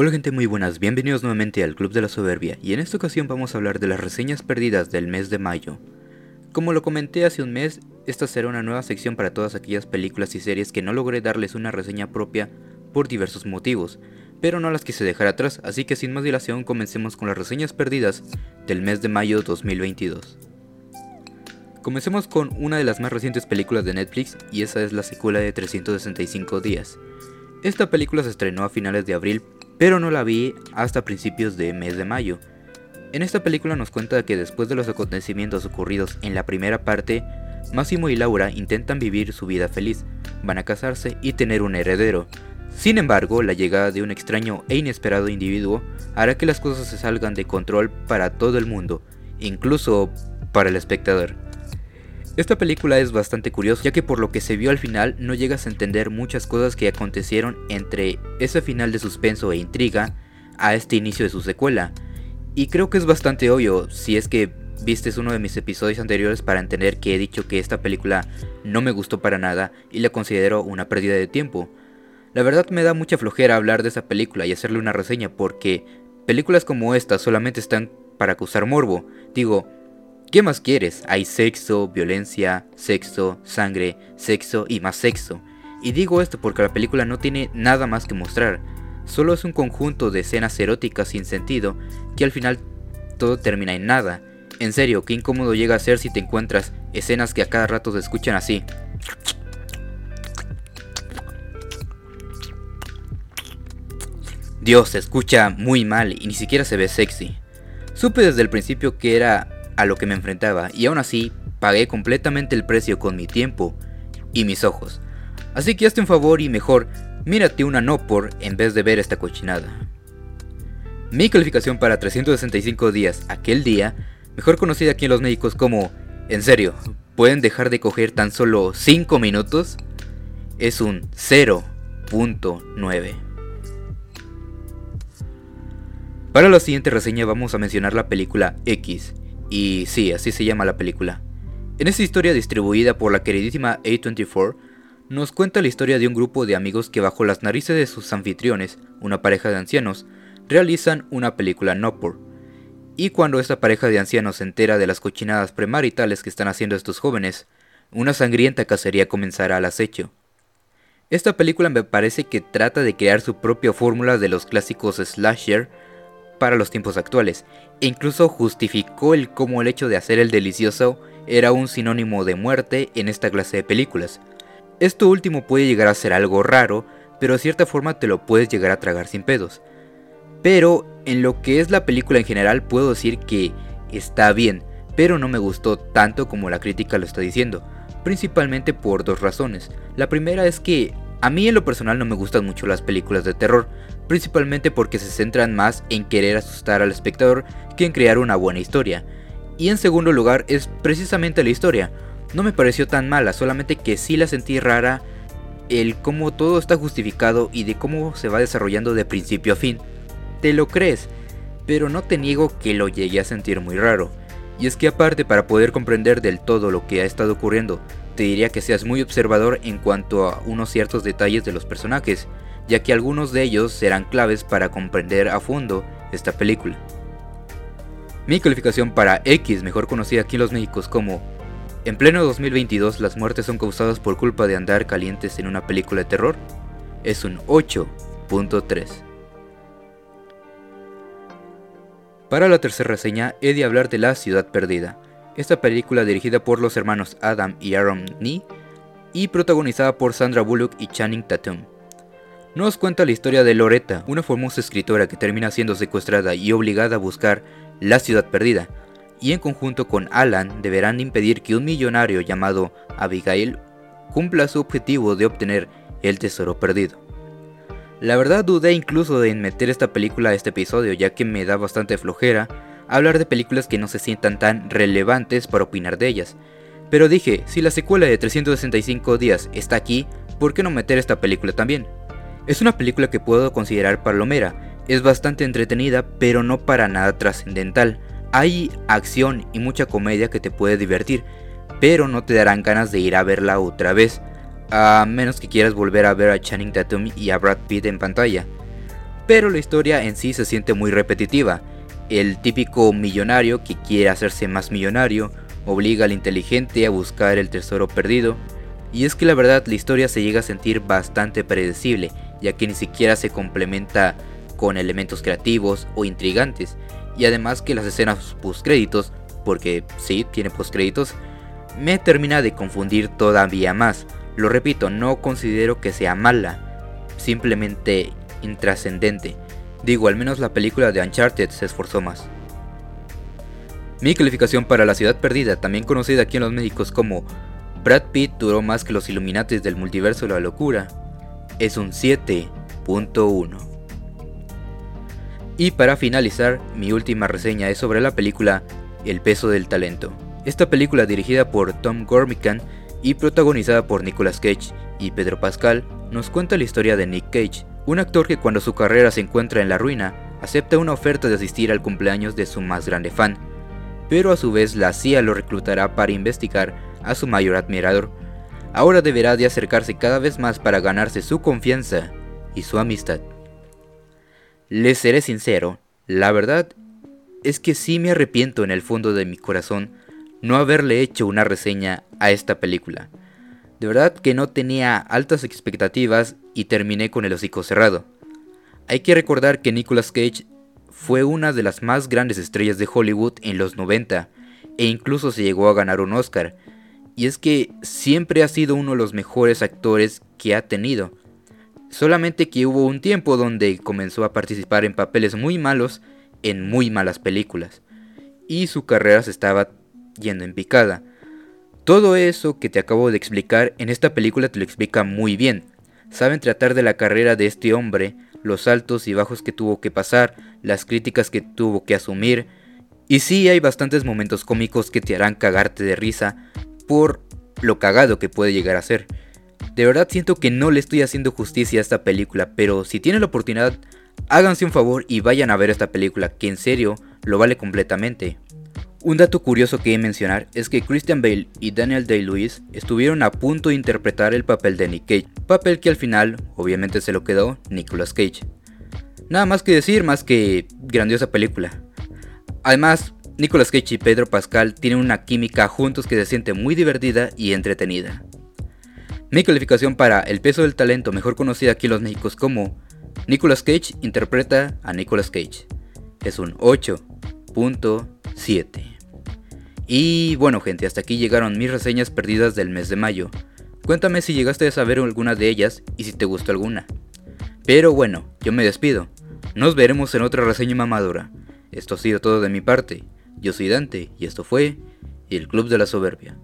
Hola gente muy buenas, bienvenidos nuevamente al Club de la Soberbia y en esta ocasión vamos a hablar de las reseñas perdidas del mes de mayo. Como lo comenté hace un mes, esta será una nueva sección para todas aquellas películas y series que no logré darles una reseña propia por diversos motivos, pero no las quise dejar atrás, así que sin más dilación comencemos con las reseñas perdidas del mes de mayo 2022. Comencemos con una de las más recientes películas de Netflix y esa es la secuela de 365 días. Esta película se estrenó a finales de abril, pero no la vi hasta principios de mes de mayo. En esta película nos cuenta que después de los acontecimientos ocurridos en la primera parte, Máximo y Laura intentan vivir su vida feliz, van a casarse y tener un heredero. Sin embargo, la llegada de un extraño e inesperado individuo hará que las cosas se salgan de control para todo el mundo, incluso para el espectador. Esta película es bastante curiosa ya que por lo que se vio al final no llegas a entender muchas cosas que acontecieron entre ese final de suspenso e intriga a este inicio de su secuela. Y creo que es bastante obvio si es que vistes uno de mis episodios anteriores para entender que he dicho que esta película no me gustó para nada y la considero una pérdida de tiempo. La verdad me da mucha flojera hablar de esa película y hacerle una reseña porque películas como esta solamente están para acusar morbo. Digo, ¿Qué más quieres? Hay sexo, violencia, sexo, sangre, sexo y más sexo. Y digo esto porque la película no tiene nada más que mostrar. Solo es un conjunto de escenas eróticas sin sentido que al final todo termina en nada. En serio, qué incómodo llega a ser si te encuentras escenas que a cada rato se escuchan así. Dios, se escucha muy mal y ni siquiera se ve sexy. Supe desde el principio que era a lo que me enfrentaba y aún así pagué completamente el precio con mi tiempo y mis ojos. Así que hazte un favor y mejor mírate una no por en vez de ver esta cochinada. Mi calificación para 365 días aquel día, mejor conocida aquí en los médicos como en serio, ¿pueden dejar de coger tan solo 5 minutos? Es un 0.9. Para la siguiente reseña vamos a mencionar la película X, y sí, así se llama la película. En esta historia distribuida por la queridísima A24, nos cuenta la historia de un grupo de amigos que bajo las narices de sus anfitriones, una pareja de ancianos, realizan una película no por. Y cuando esta pareja de ancianos se entera de las cochinadas premaritales que están haciendo estos jóvenes, una sangrienta cacería comenzará al acecho. Esta película me parece que trata de crear su propia fórmula de los clásicos slasher para los tiempos actuales, e incluso justificó el cómo el hecho de hacer el delicioso era un sinónimo de muerte en esta clase de películas. Esto último puede llegar a ser algo raro, pero de cierta forma te lo puedes llegar a tragar sin pedos. Pero en lo que es la película en general puedo decir que está bien, pero no me gustó tanto como la crítica lo está diciendo, principalmente por dos razones. La primera es que a mí en lo personal no me gustan mucho las películas de terror, principalmente porque se centran más en querer asustar al espectador que en crear una buena historia. Y en segundo lugar es precisamente la historia. No me pareció tan mala, solamente que sí la sentí rara el cómo todo está justificado y de cómo se va desarrollando de principio a fin. Te lo crees, pero no te niego que lo llegué a sentir muy raro. Y es que aparte para poder comprender del todo lo que ha estado ocurriendo, te diría que seas muy observador en cuanto a unos ciertos detalles de los personajes, ya que algunos de ellos serán claves para comprender a fondo esta película. Mi calificación para X, mejor conocida aquí en los Méxicos como En pleno 2022 las muertes son causadas por culpa de andar calientes en una película de terror, es un 8.3. Para la tercera reseña he de hablar de La Ciudad Perdida, esta película dirigida por los hermanos Adam y Aaron Nee y protagonizada por Sandra Bullock y Channing Tatum. Nos cuenta la historia de Loretta, una famosa escritora que termina siendo secuestrada y obligada a buscar la ciudad perdida, y en conjunto con Alan deberán impedir que un millonario llamado Abigail cumpla su objetivo de obtener el tesoro perdido. La verdad dudé incluso de meter esta película a este episodio ya que me da bastante flojera hablar de películas que no se sientan tan relevantes para opinar de ellas. Pero dije, si la secuela de 365 días está aquí, ¿por qué no meter esta película también? Es una película que puedo considerar palomera, es bastante entretenida, pero no para nada trascendental. Hay acción y mucha comedia que te puede divertir, pero no te darán ganas de ir a verla otra vez, a menos que quieras volver a ver a Channing Tatum y a Brad Pitt en pantalla. pero la historia en sí se siente muy repetitiva. El típico millonario que quiere hacerse más millonario obliga al inteligente a buscar el tesoro perdido, y es que la verdad la historia se llega a sentir bastante predecible, ya que ni siquiera se complementa con elementos creativos o intrigantes, y además que las escenas postcréditos, porque sí, tiene postcréditos, me termina de confundir todavía más. Lo repito, no considero que sea mala, simplemente intrascendente. Digo, al menos la película de Uncharted se esforzó más. Mi calificación para La Ciudad Perdida, también conocida aquí en los Médicos como Brad Pitt duró más que los Illuminates del multiverso de la locura, es un 7.1. Y para finalizar, mi última reseña es sobre la película El peso del talento. Esta película dirigida por Tom Gormican y protagonizada por Nicolas Cage y Pedro Pascal nos cuenta la historia de Nick Cage, un actor que cuando su carrera se encuentra en la ruina, acepta una oferta de asistir al cumpleaños de su más grande fan, pero a su vez la CIA lo reclutará para investigar a su mayor admirador. Ahora deberá de acercarse cada vez más para ganarse su confianza y su amistad. Les seré sincero, la verdad es que sí me arrepiento en el fondo de mi corazón no haberle hecho una reseña a esta película. De verdad que no tenía altas expectativas y terminé con el hocico cerrado. Hay que recordar que Nicolas Cage fue una de las más grandes estrellas de Hollywood en los 90 e incluso se llegó a ganar un Oscar. Y es que siempre ha sido uno de los mejores actores que ha tenido. Solamente que hubo un tiempo donde comenzó a participar en papeles muy malos en muy malas películas. Y su carrera se estaba yendo en picada. Todo eso que te acabo de explicar en esta película te lo explica muy bien. Saben tratar de la carrera de este hombre, los altos y bajos que tuvo que pasar, las críticas que tuvo que asumir. Y sí hay bastantes momentos cómicos que te harán cagarte de risa por lo cagado que puede llegar a ser. De verdad siento que no le estoy haciendo justicia a esta película, pero si tienen la oportunidad, háganse un favor y vayan a ver esta película, que en serio lo vale completamente. Un dato curioso que mencionar es que Christian Bale y Daniel Day-Lewis estuvieron a punto de interpretar el papel de Nick Cage, papel que al final obviamente se lo quedó Nicolas Cage. Nada más que decir, más que grandiosa película. Además, Nicolas Cage y Pedro Pascal tienen una química juntos que se siente muy divertida y entretenida. Mi calificación para El peso del talento, mejor conocida aquí en los Méxicos como Nicolas Cage interpreta a Nicolas Cage. Es un 8.5. 7. Y bueno gente, hasta aquí llegaron mis reseñas perdidas del mes de mayo. Cuéntame si llegaste a saber alguna de ellas y si te gustó alguna. Pero bueno, yo me despido. Nos veremos en otra reseña mamadora. Esto ha sido todo de mi parte. Yo soy Dante y esto fue El Club de la Soberbia.